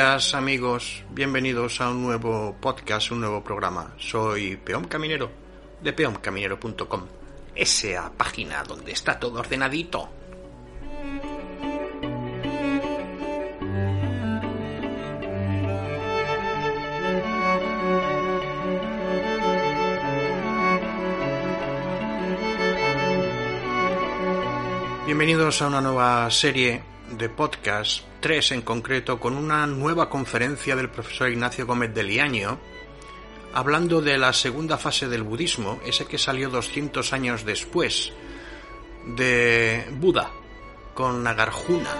Amigos, bienvenidos a un nuevo podcast, un nuevo programa. Soy Peón Caminero de peoncaminero.com, esa página donde está todo ordenadito. Bienvenidos a una nueva serie de podcast, tres en concreto, con una nueva conferencia del profesor Ignacio Gómez de Liaño, hablando de la segunda fase del budismo, ese que salió 200 años después de Buda, con Nagarjuna.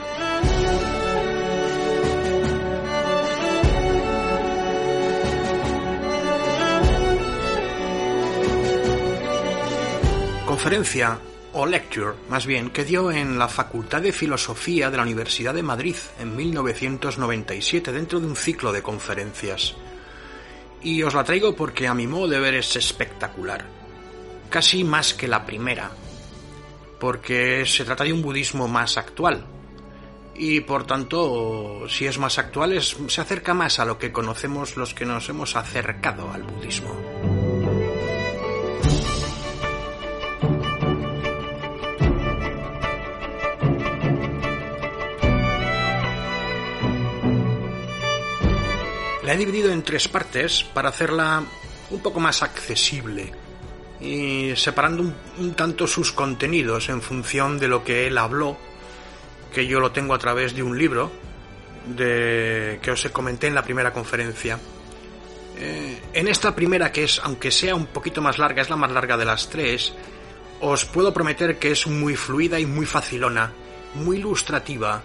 Conferencia o lecture, más bien, que dio en la Facultad de Filosofía de la Universidad de Madrid en 1997 dentro de un ciclo de conferencias. Y os la traigo porque a mi modo de ver es espectacular. Casi más que la primera. Porque se trata de un budismo más actual. Y por tanto, si es más actual, se acerca más a lo que conocemos los que nos hemos acercado al budismo. La he dividido en tres partes para hacerla un poco más accesible y separando un, tanto sus contenidos en función de lo que él habló, que yo lo tengo a través de un libro que os comenté en la primera conferencia. Eh, en esta primera, que es, aunque sea un poquito más larga, es la más larga de las tres, os puedo prometer que es muy fluida y muy facilona, muy ilustrativa,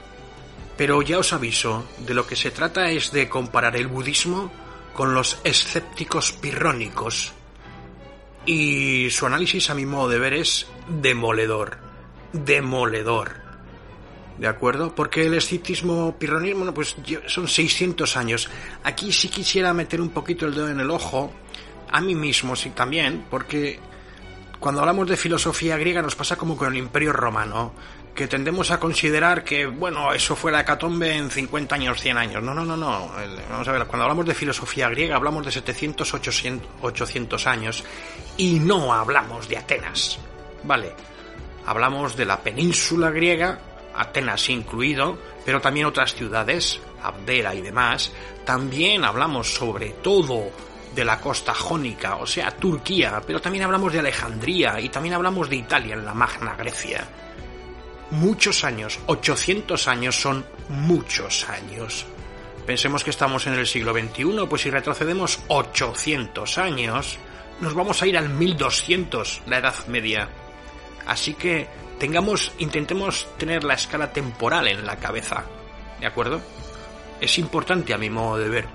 pero ya os aviso, de lo que se trata es de comparar el budismo con los escépticos pirrónicos. Y su análisis a mi modo de ver es demoledor. Demoledor. ¿De acuerdo? Porque el escepticismo pirronismo, pues son 600 años. Aquí sí quisiera meter un poquito el dedo en el ojo, a mí mismo sí también, porque cuando hablamos de filosofía griega nos pasa como con el imperio romano que tendemos a considerar que, bueno, eso fue la hecatombe en 50 años, 100 años. No, no, no, no. Vamos a ver, cuando hablamos de filosofía griega hablamos de 700, 800, 800 años y no hablamos de Atenas. Vale, hablamos de la península griega, Atenas incluido, pero también otras ciudades, Abdera y demás. También hablamos sobre todo de la costa jónica, o sea, Turquía, pero también hablamos de Alejandría y también hablamos de Italia en la Magna Grecia muchos años, 800 años son muchos años. Pensemos que estamos en el siglo XXI, pues si retrocedemos 800 años, nos vamos a ir al 1200, la Edad Media. Así que tengamos, intentemos tener la escala temporal en la cabeza, ¿de acuerdo? Es importante a mi modo de ver.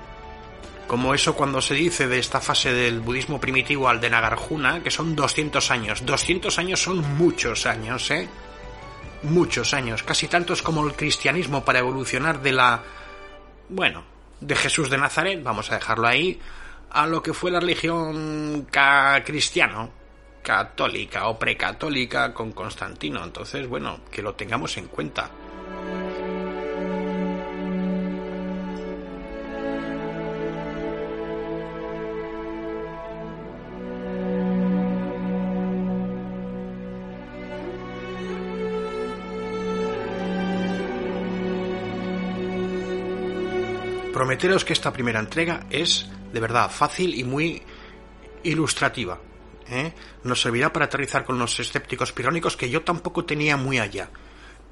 Como eso cuando se dice de esta fase del budismo primitivo al de Nagarjuna, que son 200 años. 200 años son muchos años, ¿eh? Muchos años, casi tantos como el cristianismo para evolucionar de la... bueno, de Jesús de Nazaret, vamos a dejarlo ahí, a lo que fue la religión cristiana, católica o precatólica con Constantino. Entonces, bueno, que lo tengamos en cuenta. Prometeros que esta primera entrega es de verdad fácil y muy ilustrativa. ¿eh? Nos servirá para aterrizar con los escépticos pirónicos que yo tampoco tenía muy allá.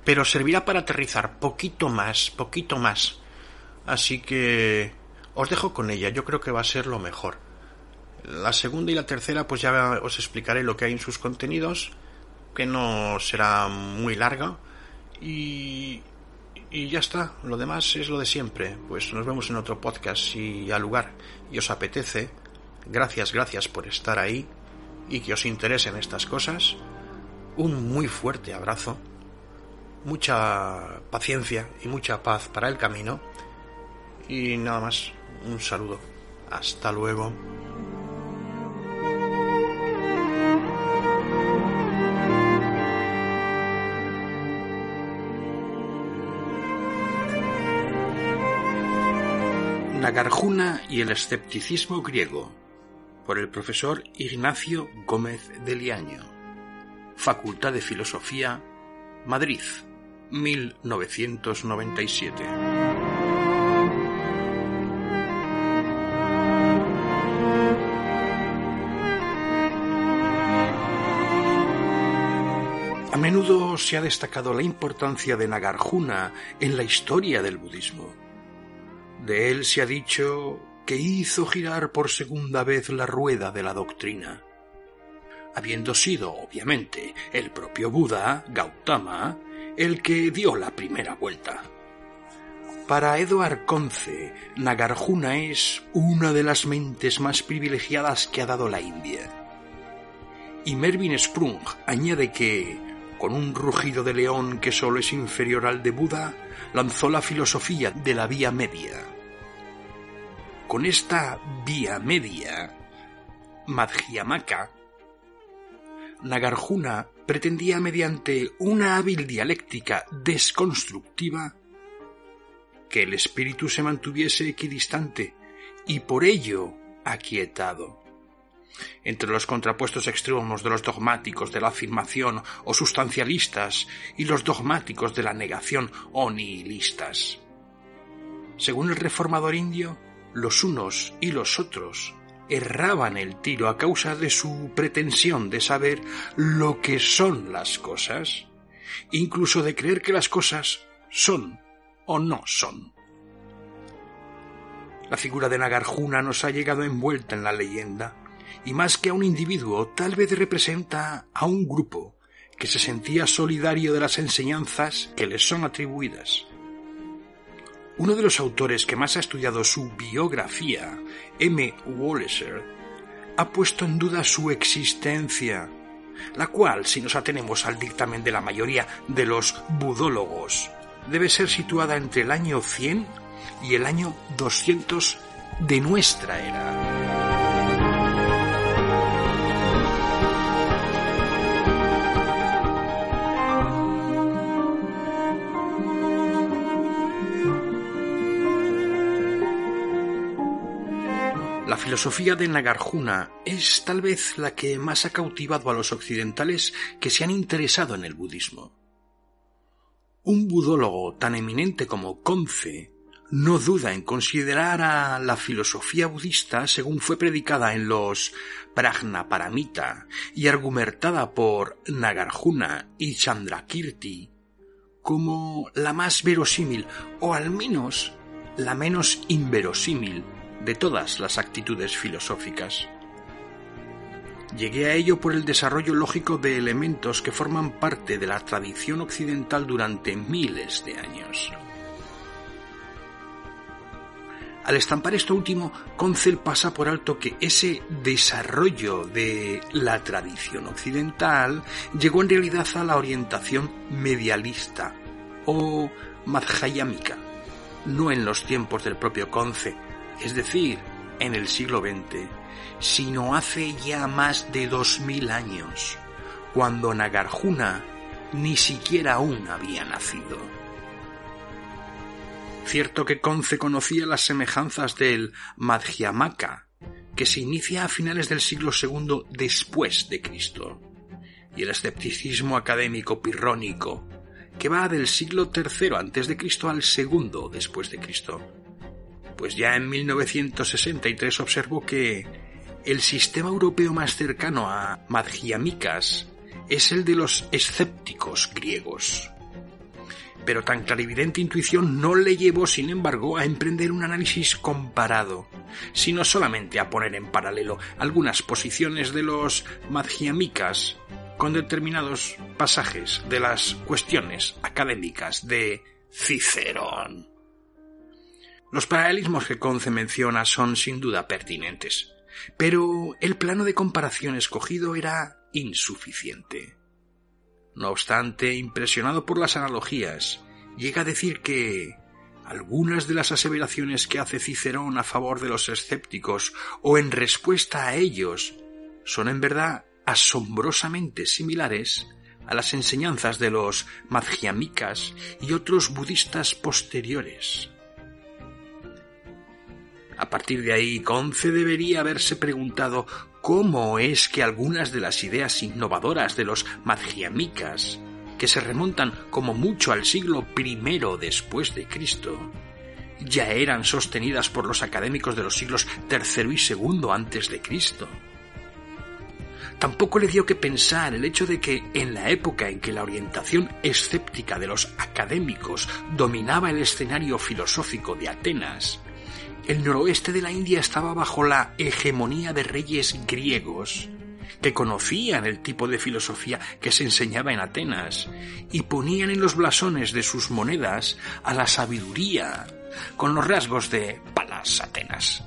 Pero servirá para aterrizar poquito más, poquito más. Así que os dejo con ella, yo creo que va a ser lo mejor. La segunda y la tercera pues ya os explicaré lo que hay en sus contenidos, que no será muy larga. Y, y ya está, lo demás es lo de siempre. Pues nos vemos en otro podcast si al lugar y os apetece. Gracias, gracias por estar ahí y que os interesen estas cosas. Un muy fuerte abrazo, mucha paciencia y mucha paz para el camino. Y nada más, un saludo. Hasta luego. Nagarjuna y el escepticismo griego por el profesor Ignacio Gómez de Liaño Facultad de Filosofía Madrid 1997 A menudo se ha destacado la importancia de Nagarjuna en la historia del budismo. De él se ha dicho que hizo girar por segunda vez la rueda de la doctrina, habiendo sido, obviamente, el propio Buda, Gautama, el que dio la primera vuelta. Para Edward Conce, Nagarjuna es una de las mentes más privilegiadas que ha dado la India. Y Mervyn Sprung añade que, con un rugido de león que solo es inferior al de Buda, lanzó la filosofía de la vía media con esta vía media, Madhyamaka, Nagarjuna pretendía mediante una hábil dialéctica desconstructiva que el espíritu se mantuviese equidistante y por ello aquietado. Entre los contrapuestos extremos de los dogmáticos de la afirmación o sustancialistas y los dogmáticos de la negación o nihilistas. Según el reformador indio, los unos y los otros erraban el tiro a causa de su pretensión de saber lo que son las cosas, incluso de creer que las cosas son o no son. La figura de Nagarjuna nos ha llegado envuelta en la leyenda, y más que a un individuo, tal vez representa a un grupo que se sentía solidario de las enseñanzas que les son atribuidas uno de los autores que más ha estudiado su biografía, M. Walliser, ha puesto en duda su existencia, la cual, si nos atenemos al dictamen de la mayoría de los budólogos, debe ser situada entre el año 100 y el año 200 de nuestra era. Filosofía de Nagarjuna es tal vez la que más ha cautivado a los occidentales que se han interesado en el budismo. Un budólogo tan eminente como Conce no duda en considerar a la filosofía budista según fue predicada en los Prajnaparamita y argumentada por Nagarjuna y Chandrakirti como la más verosímil o al menos la menos inverosímil de todas las actitudes filosóficas. Llegué a ello por el desarrollo lógico de elementos que forman parte de la tradición occidental durante miles de años. Al estampar esto último, Concel pasa por alto que ese desarrollo de la tradición occidental llegó en realidad a la orientación medialista o madhyamika, no en los tiempos del propio Conce, es decir, en el siglo XX, sino hace ya más de dos mil años, cuando Nagarjuna ni siquiera aún había nacido. Cierto que Conce conocía las semejanzas del Madhyamaka, que se inicia a finales del siglo II después de Cristo, y el escepticismo académico pirrónico, que va del siglo III antes de Cristo al segundo después de Cristo Pues ya en 1963 observó que el sistema europeo más cercano a Madhyamikas es el de los escépticos griegos. Pero tan clarividente intuición no le llevó, sin embargo, a emprender un análisis comparado, sino solamente a poner en paralelo algunas posiciones de los Madhyamikas con determinados pasajes de las cuestiones académicas de Cicerón. Los paralelismos que Conce menciona son sin duda pertinentes, pero el plano de comparación escogido era insuficiente. No obstante, impresionado por las analogías, llega a decir que algunas de las aseveraciones que hace Cicerón a favor de los escépticos o en respuesta a ellos son en verdad asombrosamente similares a las enseñanzas de los madhyamikas y otros budistas posteriores. A partir de ahí, Conce debería haberse preguntado cómo es que algunas de las ideas innovadoras de los madhyamikas, que se remontan como mucho al siglo I después de Cristo, ya eran sostenidas por los académicos de los siglos III y II antes de Cristo. Tampoco le dio que pensar el hecho de que en la época en que la orientación escéptica de los académicos dominaba el escenario filosófico de Atenas, el noroeste de la India estaba bajo la hegemonía de reyes griegos que conocían el tipo de filosofía que se enseñaba en Atenas y ponían en los blasones de sus monedas a la sabiduría con los rasgos de Palas Atenas.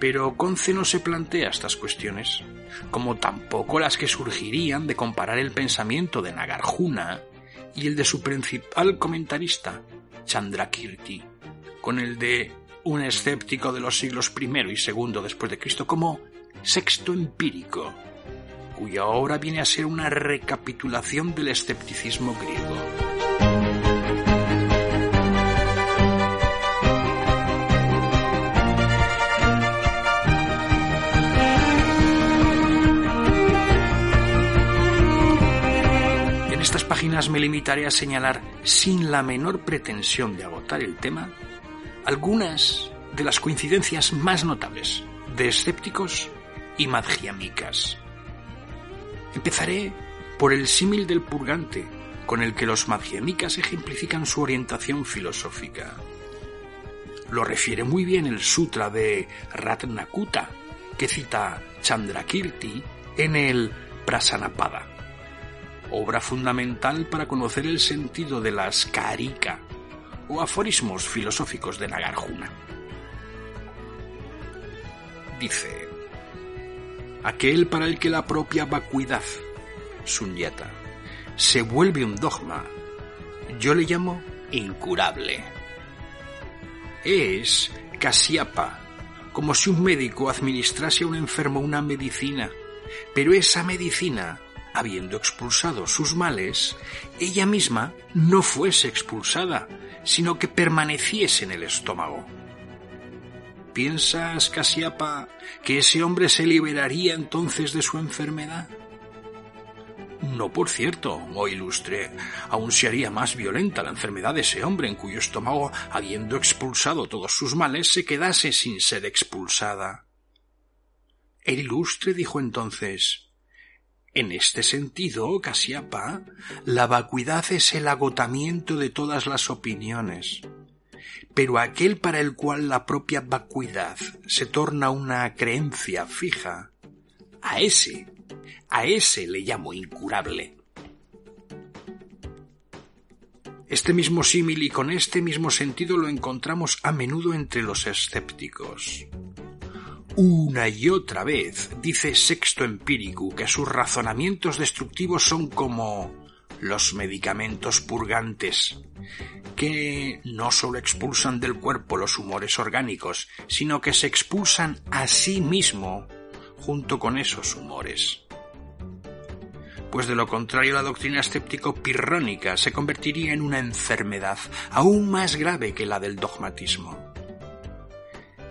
Pero Conce no se plantea estas cuestiones, como tampoco las que surgirían de comparar el pensamiento de Nagarjuna y el de su principal comentarista, Chandrakirti con el de un escéptico de los siglos I y II después de Cristo como Sexto Empírico, cuya obra viene a ser una recapitulación del escepticismo griego. En estas páginas me limitaré a señalar, sin la menor pretensión de agotar el tema, algunas de las coincidencias más notables de escépticos y madhyamikas. Empezaré por el símil del purgante con el que los madhyamikas ejemplifican su orientación filosófica. Lo refiere muy bien el sutra de Ratnakuta, que cita Chandrakirti en el Prasanapada, obra fundamental para conocer el sentido de las karika, o aforismos filosóficos de Nagarjuna. Dice, aquel para el que la propia vacuidad, sunyata, se vuelve un dogma, yo le llamo incurable. Es casiapa, como si un médico administrase a un enfermo una medicina, pero esa medicina habiendo expulsado sus males, ella misma no fuese expulsada, sino que permaneciese en el estómago. ¿Piensas, Casiapa, que ese hombre se liberaría entonces de su enfermedad? No, por cierto, oh ilustre, aún se haría más violenta la enfermedad de ese hombre en cuyo estómago, habiendo expulsado todos sus males, se quedase sin ser expulsada. El ilustre dijo entonces en este sentido, Casiapa, la vacuidad es el agotamiento de todas las opiniones. Pero aquel para el cual la propia vacuidad se torna una creencia fija, a ese, a ese le llamo incurable. Este mismo símil y con este mismo sentido lo encontramos a menudo entre los escépticos. Una y otra vez dice Sexto Empírico que sus razonamientos destructivos son como los medicamentos purgantes, que no sólo expulsan del cuerpo los humores orgánicos, sino que se expulsan a sí mismo junto con esos humores. Pues de lo contrario la doctrina escéptico-pirrónica se convertiría en una enfermedad aún más grave que la del dogmatismo.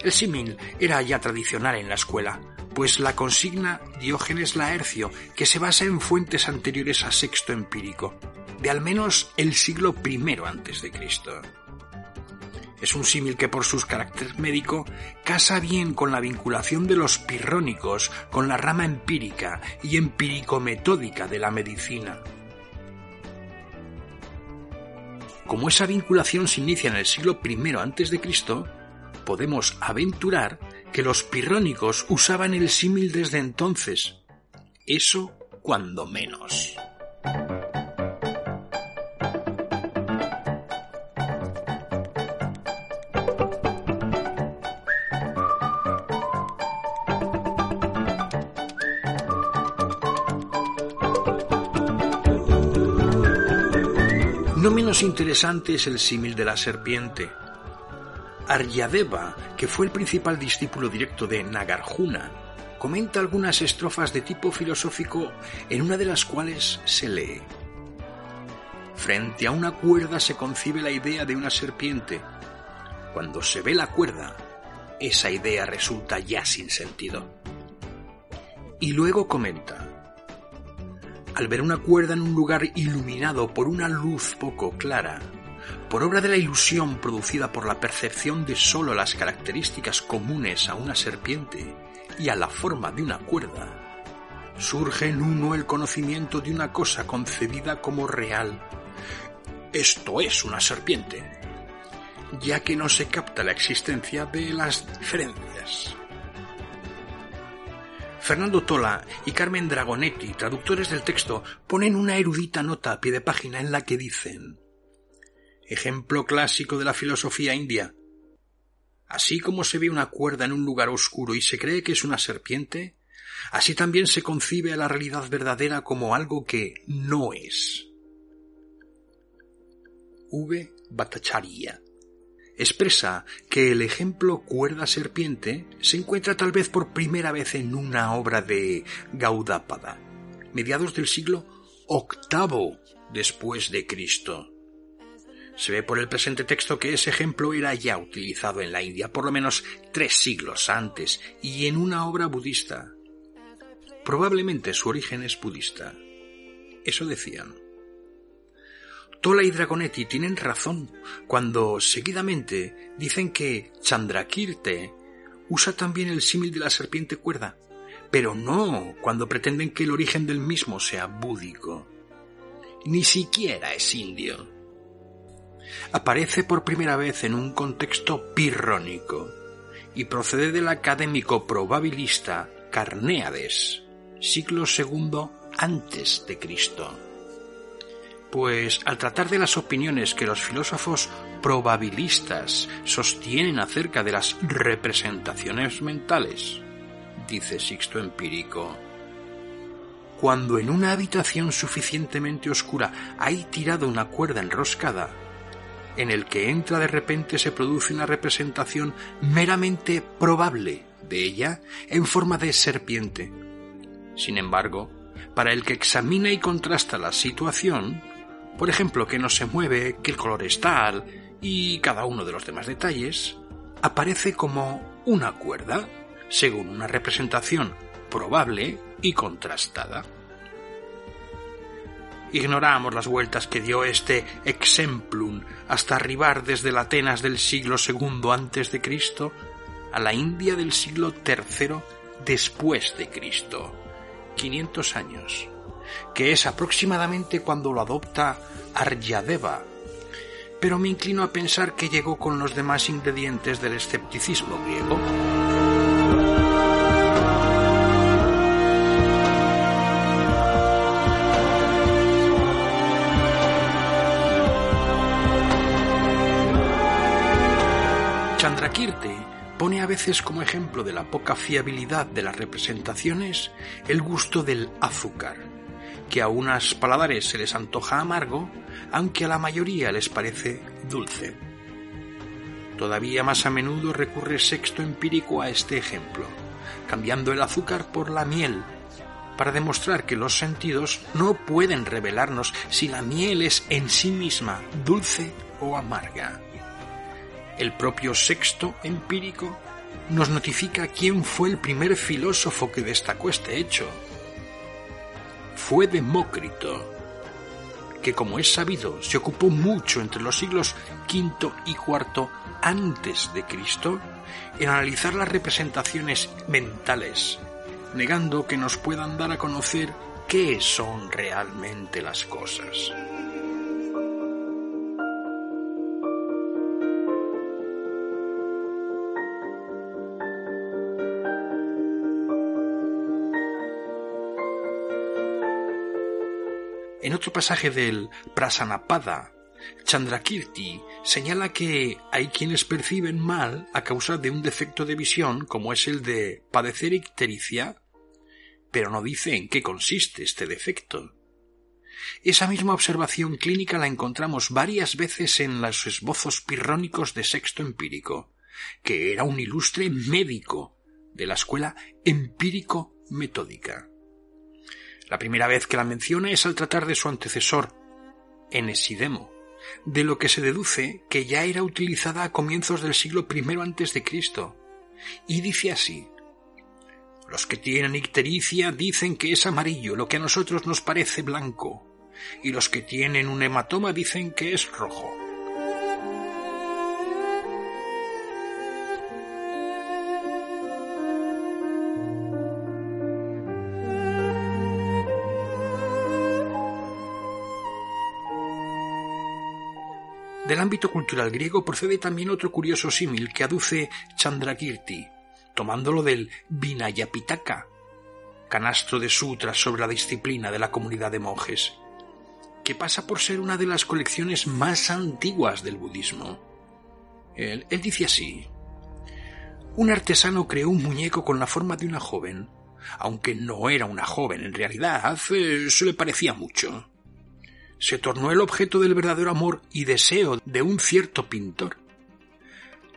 El símil era ya tradicional en la escuela, pues la consigna Diógenes Laercio, que se basa en fuentes anteriores a Sexto Empírico, de al menos el siglo I Cristo. Es un símil que por sus caracteres médico casa bien con la vinculación de los pirrónicos con la rama empírica y empírico-metódica de la medicina. Como esa vinculación se inicia en el siglo I a.C., podemos aventurar que los pirrónicos usaban el símil desde entonces. Eso cuando menos. No menos interesante es el símil de la serpiente. Aryadeva, que fue el principal discípulo directo de Nagarjuna, comenta algunas estrofas de tipo filosófico en una de las cuales se lee. Frente a una cuerda se concibe la idea de una serpiente. Cuando se ve la cuerda, esa idea resulta ya sin sentido. Y luego comenta, al ver una cuerda en un lugar iluminado por una luz poco clara, por obra de la ilusión producida por la percepción de sólo las características comunes a una serpiente y a la forma de una cuerda, surge en uno el conocimiento de una cosa concebida como real. Esto es una serpiente, ya que no se capta la existencia de las diferencias. Fernando Tola y Carmen Dragonetti, traductores del texto, ponen una erudita nota a pie de página en la que dicen Ejemplo clásico de la filosofía india. Así como se ve una cuerda en un lugar oscuro y se cree que es una serpiente, así también se concibe a la realidad verdadera como algo que no es. V. Bhattacharya expresa que el ejemplo cuerda-serpiente se encuentra tal vez por primera vez en una obra de Gaudapada, mediados del siglo VIII después de Cristo. Se ve por el presente texto que ese ejemplo era ya utilizado en la India por lo menos tres siglos antes y en una obra budista. Probablemente su origen es budista. Eso decían. Tola y Dragonetti tienen razón cuando seguidamente dicen que Chandrakirte usa también el símil de la serpiente cuerda, pero no cuando pretenden que el origen del mismo sea búdico. Ni siquiera es indio. Aparece por primera vez en un contexto pirrónico y procede del académico probabilista Carnéades, siglo II antes de Cristo. Pues al tratar de las opiniones que los filósofos probabilistas sostienen acerca de las representaciones mentales, dice Sixto Empírico, cuando en una habitación suficientemente oscura hay tirado una cuerda enroscada, en el que entra de repente se produce una representación meramente probable de ella en forma de serpiente. Sin embargo, para el que examina y contrasta la situación, por ejemplo, que no se mueve, que el color es tal y cada uno de los demás detalles, aparece como una cuerda, según una representación probable y contrastada. Ignoramos las vueltas que dio este exemplum hasta arribar desde la Atenas del siglo II antes de Cristo a la India del siglo III después de Cristo. 500 años que es aproximadamente cuando lo adopta Aryadeva, pero me inclino a pensar que llegó con los demás ingredientes del escepticismo griego. Pone a veces como ejemplo de la poca fiabilidad de las representaciones el gusto del azúcar que a unas paladares se les antoja amargo, aunque a la mayoría les parece dulce. Todavía más a menudo recurre Sexto Empírico a este ejemplo, cambiando el azúcar por la miel, para demostrar que los sentidos no pueden revelarnos si la miel es en sí misma dulce o amarga. El propio Sexto Empírico nos notifica quién fue el primer filósofo que destacó este hecho, fue Demócrito, que como es sabido se ocupó mucho entre los siglos V y IV antes de Cristo en analizar las representaciones mentales, negando que nos puedan dar a conocer qué son realmente las cosas. En otro pasaje del Prasanapada, Chandrakirti señala que hay quienes perciben mal a causa de un defecto de visión como es el de padecer ictericia, pero no dice en qué consiste este defecto. Esa misma observación clínica la encontramos varias veces en los esbozos pirrónicos de Sexto Empírico, que era un ilustre médico de la escuela empírico-metódica. La primera vez que la menciona es al tratar de su antecesor, Enesidemo, de lo que se deduce que ya era utilizada a comienzos del siglo I Cristo. Y dice así: Los que tienen ictericia dicen que es amarillo, lo que a nosotros nos parece blanco, y los que tienen un hematoma dicen que es rojo. Del ámbito cultural griego procede también otro curioso símil que aduce Chandrakirti, tomándolo del Vinayapitaka, canastro de sutras sobre la disciplina de la comunidad de monjes, que pasa por ser una de las colecciones más antiguas del budismo. Él, dice así, un artesano creó un muñeco con la forma de una joven, aunque no era una joven en realidad, eh, se le parecía mucho se tornó el objeto del verdadero amor y deseo de un cierto pintor.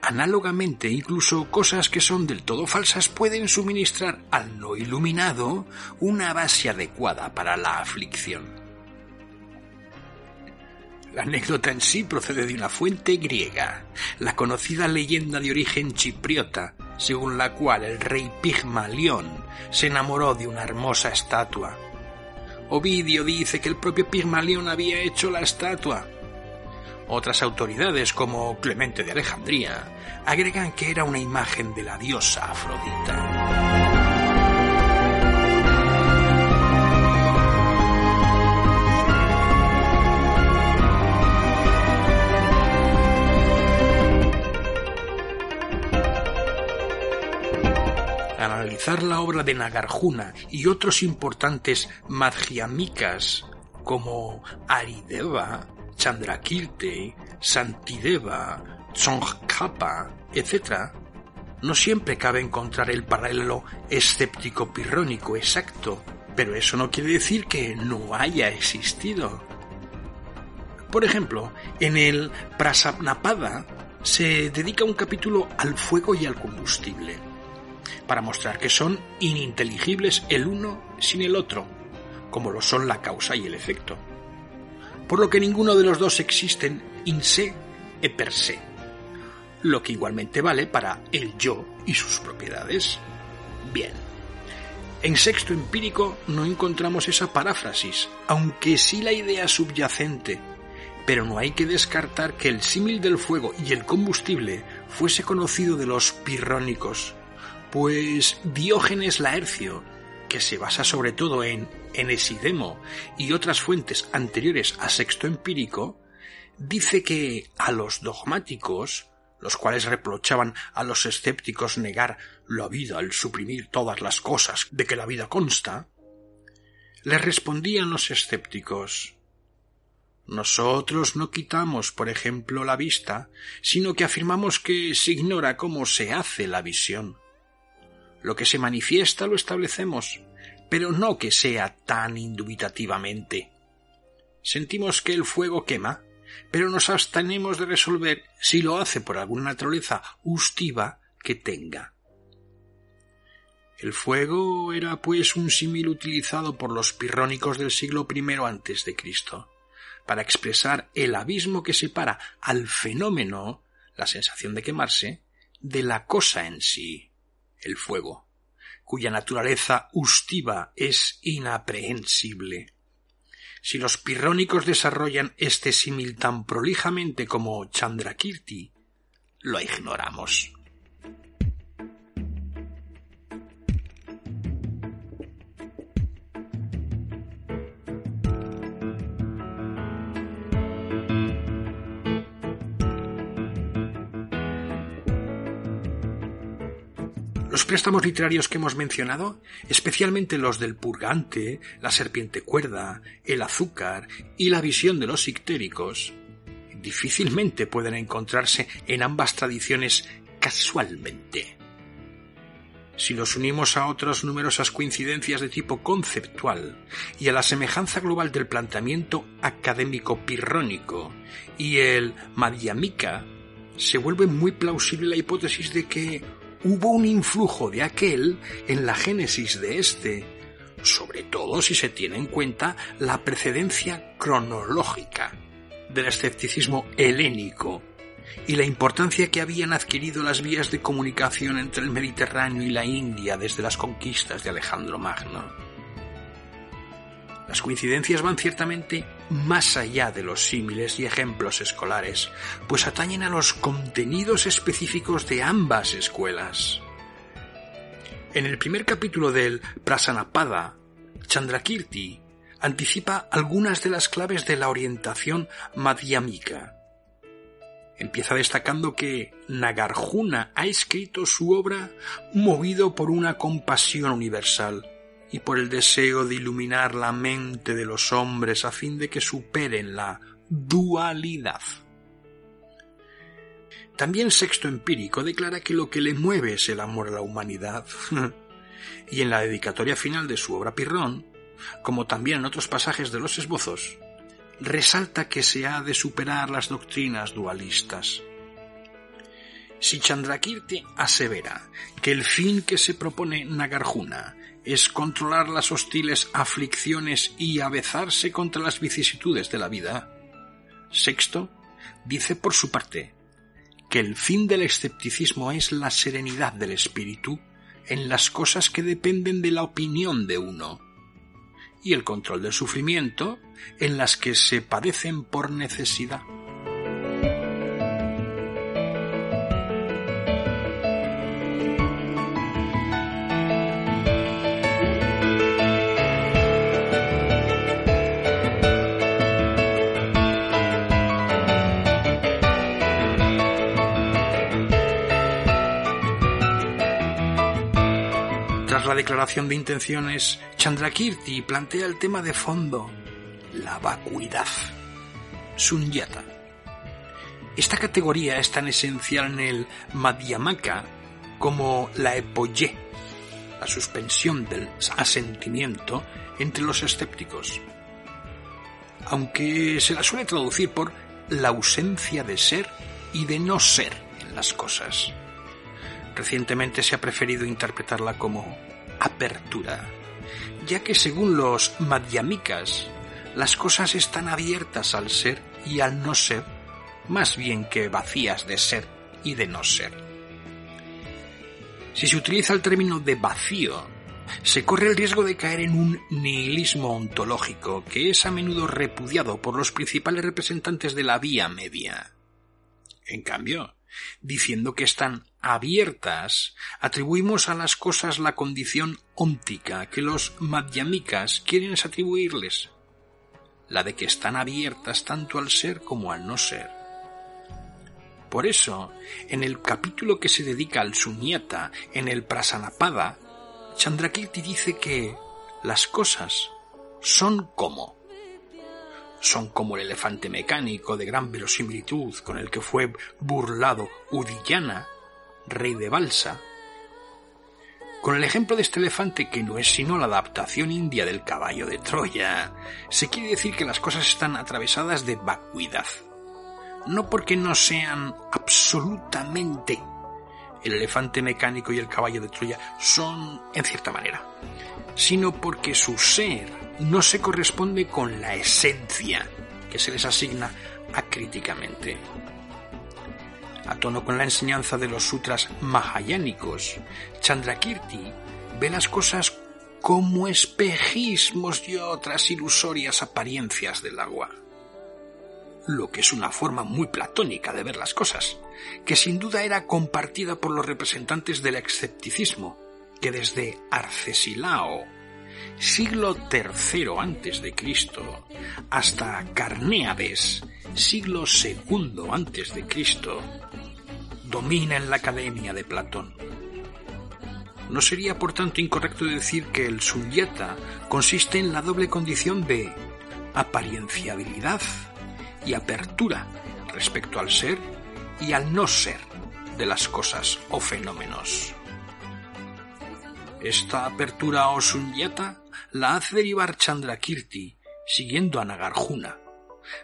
Análogamente, incluso cosas que son del todo falsas pueden suministrar al no iluminado una base adecuada para la aflicción. La anécdota en sí procede de una fuente griega, la conocida leyenda de origen chipriota, según la cual el rey Pigmalión se enamoró de una hermosa estatua Ovidio dice que el propio Pigmalión había hecho la estatua. Otras autoridades, como Clemente de Alejandría, agregan que era una imagen de la diosa Afrodita. La obra de Nagarjuna y otros importantes madhyamikas como Arideva, Chandrakirti, Santideva, Tsongkhapa, etc., no siempre cabe encontrar el paralelo escéptico pirrónico exacto, pero eso no quiere decir que no haya existido. Por ejemplo, en el Prasapnapada se dedica un capítulo al fuego y al combustible para mostrar que son ininteligibles el uno sin el otro, como lo son la causa y el efecto. Por lo que ninguno de los dos existen in se e per se, lo que igualmente vale para el yo y sus propiedades. Bien. En sexto empírico no encontramos esa paráfrasis, aunque sí la idea subyacente, pero no hay que descartar que el símil del fuego y el combustible fuese conocido de los pirrónicos, pues Diógenes Laercio, que se basa sobre todo en Enesidemo y otras fuentes anteriores a Sexto Empírico, dice que a los dogmáticos, los cuales reprochaban a los escépticos negar la vida al suprimir todas las cosas de que la vida consta, les respondían los escépticos nosotros no quitamos, por ejemplo, la vista, sino que afirmamos que se ignora cómo se hace la visión. Lo que se manifiesta lo establecemos, pero no que sea tan indubitativamente. Sentimos que el fuego quema, pero nos abstenemos de resolver si lo hace por alguna naturaleza ustiva que tenga. El fuego era pues un símil utilizado por los pirrónicos del siglo I antes de Cristo para expresar el abismo que separa al fenómeno, la sensación de quemarse, de la cosa en sí el fuego, cuya naturaleza ustiva es inaprehensible. Si los pirrónicos desarrollan este símil tan prolijamente como Chandrakirti, lo ignoramos. Préstamos literarios que hemos mencionado, especialmente los del purgante, la serpiente cuerda, el azúcar y la visión de los ictéricos, difícilmente pueden encontrarse en ambas tradiciones casualmente. Si los unimos a otras numerosas coincidencias de tipo conceptual y a la semejanza global del planteamiento académico pirrónico y el Madhyamika, se vuelve muy plausible la hipótesis de que hubo un influjo de aquel en la génesis de este, sobre todo si se tiene en cuenta la precedencia cronológica del escepticismo helénico y la importancia que habían adquirido las vías de comunicación entre el Mediterráneo y la India desde las conquistas de Alejandro Magno. Las coincidencias van ciertamente más allá de los símiles y ejemplos escolares, pues atañen a los contenidos específicos de ambas escuelas. En el primer capítulo del Prasanapada, Chandrakirti anticipa algunas de las claves de la orientación madhyamika. Empieza destacando que Nagarjuna ha escrito su obra movido por una compasión universal, y por el deseo de iluminar la mente de los hombres a fin de que superen la dualidad. También Sexto Empírico declara que lo que le mueve es el amor a la humanidad. y en la dedicatoria final de su obra Pirrón, como también en otros pasajes de los esbozos, resalta que se ha de superar las doctrinas dualistas. Si Chandrakirti asevera que el fin que se propone Nagarjuna es controlar las hostiles aflicciones y avezarse contra las vicisitudes de la vida. Sexto, dice por su parte que el fin del escepticismo es la serenidad del espíritu en las cosas que dependen de la opinión de uno, y el control del sufrimiento en las que se padecen por necesidad. Declaración de intenciones, Chandrakirti plantea el tema de fondo, la vacuidad, sunyata. Esta categoría es tan esencial en el Madhyamaka como la epoye, la suspensión del asentimiento entre los escépticos. Aunque se la suele traducir por la ausencia de ser y de no ser en las cosas. Recientemente se ha preferido interpretarla como apertura, ya que según los madhyamikas, las cosas están abiertas al ser y al no ser, más bien que vacías de ser y de no ser. Si se utiliza el término de vacío, se corre el riesgo de caer en un nihilismo ontológico que es a menudo repudiado por los principales representantes de la vía media. En cambio, diciendo que están abiertas, atribuimos a las cosas la condición óntica que los madhyamikas quieren atribuirles, la de que están abiertas tanto al ser como al no ser. Por eso, en el capítulo que se dedica al sunyata en el Prasanapada, Chandrakirti dice que las cosas son como son como el elefante mecánico de gran verosimilitud con el que fue burlado Udillana, rey de Balsa. Con el ejemplo de este elefante que no es sino la adaptación india del caballo de Troya, se quiere decir que las cosas están atravesadas de vacuidad. No porque no sean absolutamente el elefante mecánico y el caballo de Troya son en cierta manera, sino porque su ser no se corresponde con la esencia que se les asigna acríticamente. A tono con la enseñanza de los sutras mahayánicos, Chandrakirti ve las cosas como espejismos y otras ilusorias apariencias del agua. Lo que es una forma muy platónica de ver las cosas, que sin duda era compartida por los representantes del escepticismo, que desde Arcesilao, siglo III antes de Cristo, hasta Carnéades, siglo II antes de Cristo, domina en la Academia de Platón. No sería por tanto incorrecto decir que el sunyata consiste en la doble condición de aparienciabilidad y apertura respecto al ser y al no ser de las cosas o fenómenos. Esta apertura o sunyata la hace derivar Chandrakirti, siguiendo a Nagarjuna,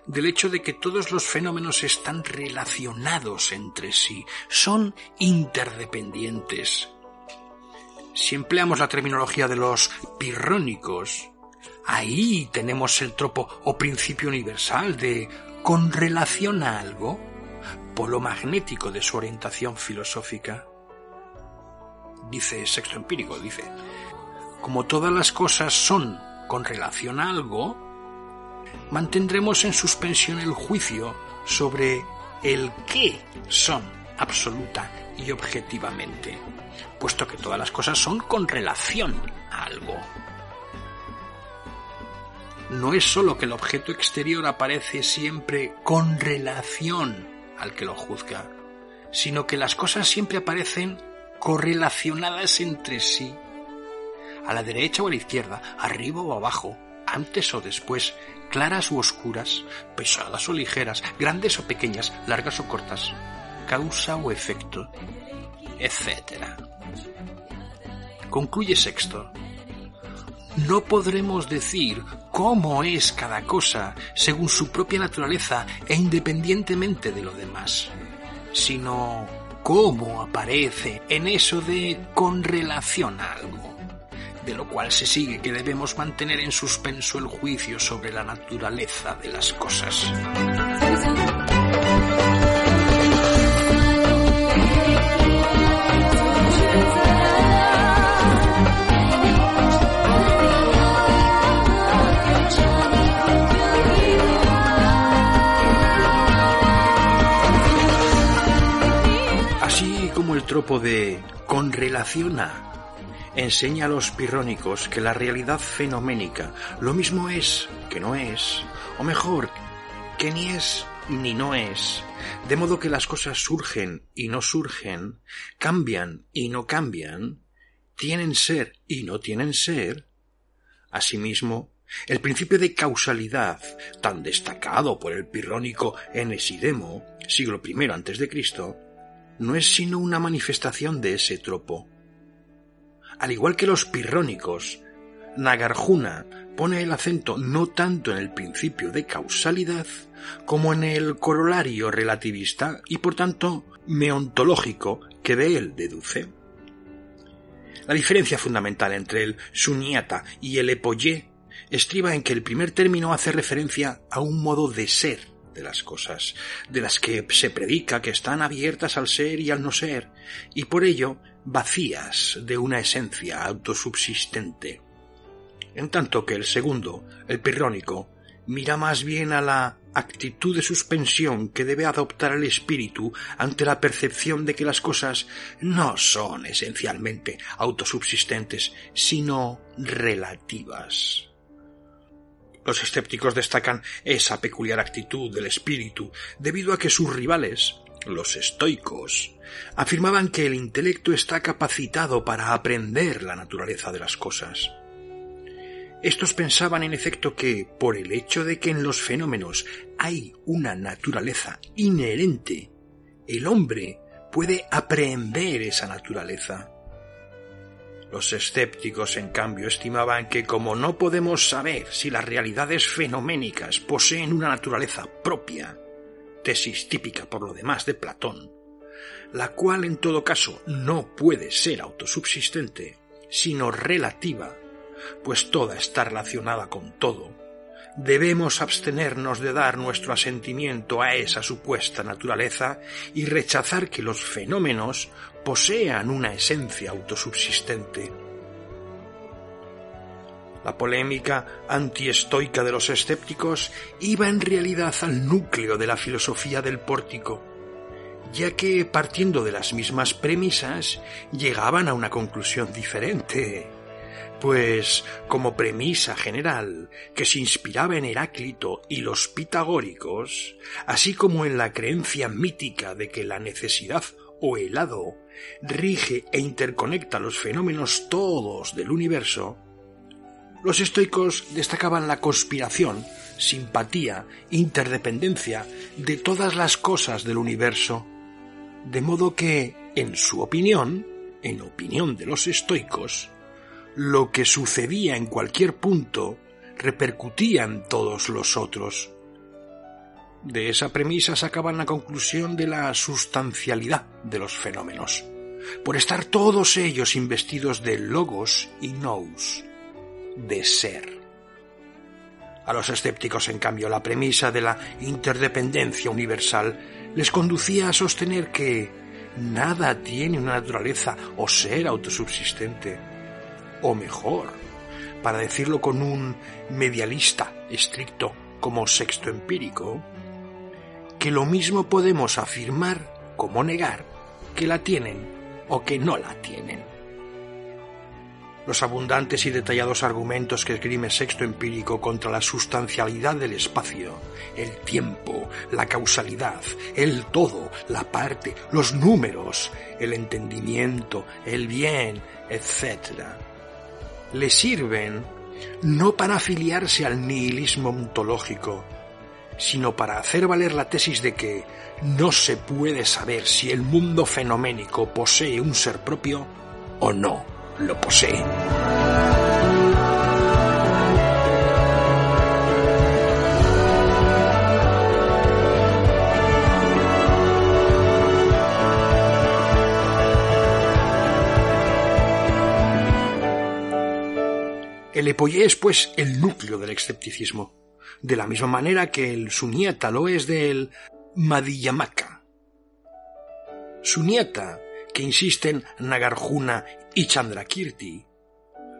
del hecho de que todos los fenómenos están relacionados entre sí, son interdependientes. Si empleamos la terminología de los pirrónicos, ahí tenemos el tropo o principio universal de con relación a algo, polo magnético de su orientación filosófica. Dice Sexto Empírico, dice, como todas las cosas son con relación a algo, mantendremos en suspensión el juicio sobre el qué son absoluta y objetivamente, puesto que todas las cosas son con relación a algo. No es sólo que el objeto exterior aparece siempre con relación al que lo juzga, sino que las cosas siempre aparecen correlacionadas entre sí, a la derecha o a la izquierda, arriba o abajo, antes o después, claras u oscuras, pesadas o ligeras, grandes o pequeñas, largas o cortas, causa o efecto, etc. Concluye sexto. No podremos decir cómo es cada cosa según su propia naturaleza e independientemente de lo demás, sino cómo aparece en eso de con relación a algo, de lo cual se sigue que debemos mantener en suspenso el juicio sobre la naturaleza de las cosas. El tropo de con enseña a los pirrónicos que la realidad fenoménica lo mismo es que no es, o mejor, que ni es ni no es, de modo que las cosas surgen y no surgen, cambian y no cambian, tienen ser y no tienen ser. Asimismo, el principio de causalidad, tan destacado por el pirrónico Enesidemo, siglo I Cristo, no es sino una manifestación de ese tropo. Al igual que los pirrónicos, Nagarjuna pone el acento no tanto en el principio de causalidad como en el corolario relativista y por tanto meontológico que de él deduce. La diferencia fundamental entre el sunyata y el epoyé estriba en que el primer término hace referencia a un modo de ser de las cosas, de las que se predica que están abiertas al ser y al no ser, y por ello vacías de una esencia autosubsistente. En tanto que el segundo, el pirrónico, mira más bien a la actitud de suspensión que debe adoptar el espíritu ante la percepción de que las cosas no son esencialmente autosubsistentes, sino relativas. Los escépticos destacan esa peculiar actitud del espíritu debido a que sus rivales, los estoicos, afirmaban que el intelecto está capacitado para aprender la naturaleza de las cosas. Estos pensaban en efecto que, por el hecho de que en los fenómenos hay una naturaleza inherente, el hombre puede aprehender esa naturaleza. Los escépticos, en cambio, estimaban que como no podemos saber si las realidades fenoménicas poseen una naturaleza propia, tesis típica por lo demás de Platón, la cual en todo caso no puede ser autosubsistente, sino relativa, pues toda está relacionada con todo, debemos abstenernos de dar nuestro asentimiento a esa supuesta naturaleza y rechazar que los fenómenos posean una esencia autosubsistente. La polémica antiestoica de los escépticos iba en realidad al núcleo de la filosofía del pórtico, ya que partiendo de las mismas premisas llegaban a una conclusión diferente. Pues, como premisa general, que se inspiraba en Heráclito y los pitagóricos, así como en la creencia mítica de que la necesidad o el hado rige e interconecta los fenómenos todos del universo, los estoicos destacaban la conspiración, simpatía, interdependencia de todas las cosas del universo, de modo que, en su opinión, en opinión de los estoicos, lo que sucedía en cualquier punto repercutía en todos los otros. De esa premisa sacaban la conclusión de la sustancialidad de los fenómenos, por estar todos ellos investidos de logos y nous, de ser. A los escépticos, en cambio, la premisa de la interdependencia universal les conducía a sostener que nada tiene una naturaleza o ser autosubsistente. O mejor, para decirlo con un medialista estricto como sexto empírico, que lo mismo podemos afirmar como negar que la tienen o que no la tienen los abundantes y detallados argumentos que esgrime Sexto Empírico contra la sustancialidad del espacio, el tiempo, la causalidad, el todo, la parte, los números, el entendimiento, el bien, etc. Le sirven no para afiliarse al nihilismo ontológico, sino para hacer valer la tesis de que no se puede saber si el mundo fenoménico posee un ser propio o no lo posee. El epoyé es, pues, el núcleo del escepticismo, de la misma manera que el sunyata lo es del Madhyamaka. Sunyata, que insiste en Nagarjuna y Chandrakirti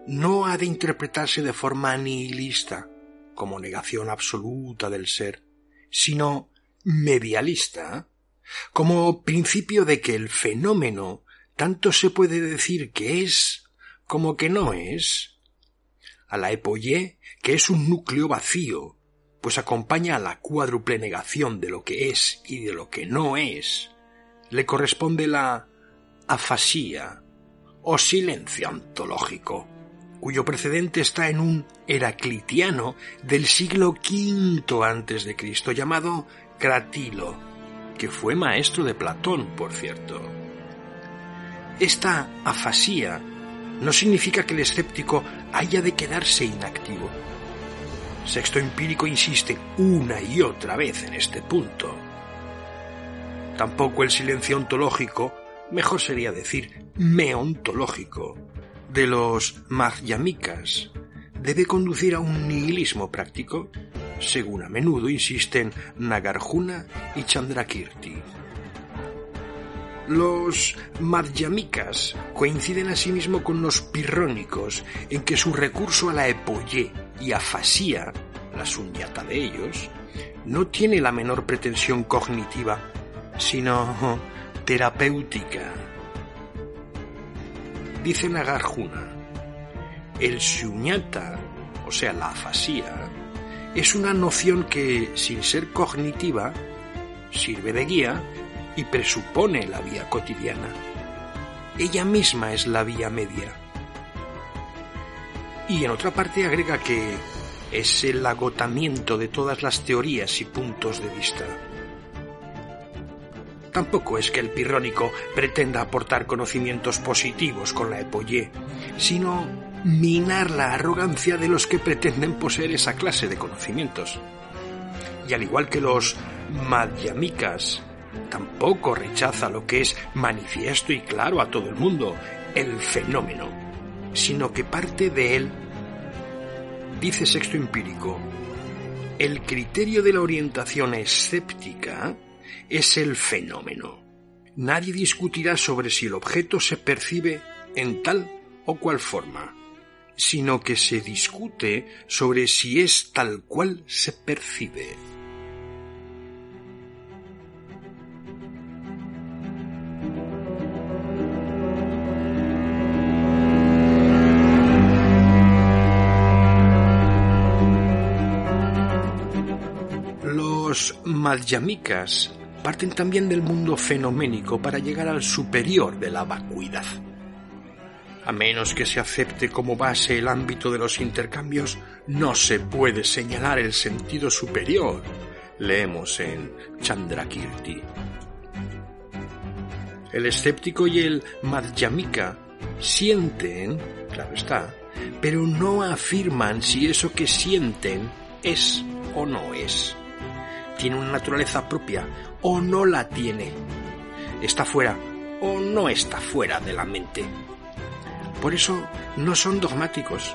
no ha de interpretarse de forma nihilista, como negación absoluta del ser, sino medialista, como principio de que el fenómeno tanto se puede decir que es como que no es. A la epoyé, que es un núcleo vacío, pues acompaña a la cuádruple negación de lo que es y de lo que no es, le corresponde la afasía, o silencio ontológico, cuyo precedente está en un heraclitiano del siglo V antes de Cristo llamado Cratilo, que fue maestro de Platón, por cierto. Esta afasía no significa que el escéptico haya de quedarse inactivo. Sexto Empírico insiste una y otra vez en este punto. Tampoco el silencio ontológico mejor sería decir meontológico, de los Madhyamikas debe conducir a un nihilismo práctico, según a menudo insisten Nagarjuna y Chandrakirti. Los Madhyamikas coinciden asimismo con los pirrónicos en que su recurso a la epoyé y afasía, la sunyata de ellos, no tiene la menor pretensión cognitiva, sino terapéutica. Dice Nagarjuna, el shunyata, o sea, la afasía, es una noción que, sin ser cognitiva, sirve de guía y presupone la vía cotidiana. Ella misma es la vía media. Y en otra parte agrega que es el agotamiento de todas las teorías y puntos de vista. Tampoco es que el pirrónico pretenda aportar conocimientos positivos con la epoyé, sino minar la arrogancia de los que pretenden poseer esa clase de conocimientos. Y al igual que los madhyamikas, tampoco rechaza lo que es manifiesto y claro a todo el mundo, el fenómeno, sino que parte de él. Dice Sexto Empírico, el criterio de la orientación escéptica es el fenómeno. Nadie discutirá sobre si el objeto se percibe en tal o cual forma. sino que se discute sobre si es tal cual se percibe. Madhyamikas parten también del mundo fenoménico para llegar al superior de la vacuidad. A menos que se acepte como base el ámbito de los intercambios, no se puede señalar el sentido superior, leemos en Chandrakirti. El escéptico y el madhyamika sienten, claro está, pero no afirman si eso que sienten es o no es. Tiene una naturaleza propia o no la tiene. Está fuera o no está fuera de la mente. Por eso no son dogmáticos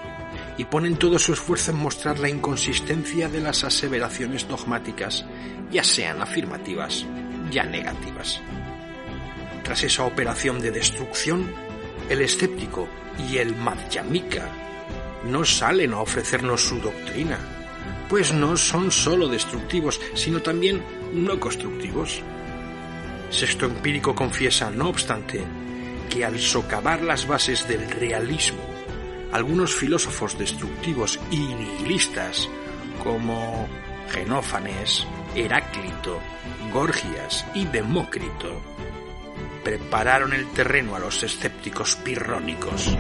y ponen todo su esfuerzo en mostrar la inconsistencia de las aseveraciones dogmáticas, ya sean afirmativas, ya negativas. Tras esa operación de destrucción, el escéptico y el madhyamika no salen a ofrecernos su doctrina, pues no son sólo destructivos, sino también no constructivos. Sexto Empírico confiesa, no obstante, que al socavar las bases del realismo, algunos filósofos destructivos y nihilistas, como Genófanes, Heráclito, Gorgias y Demócrito, prepararon el terreno a los escépticos pirrónicos.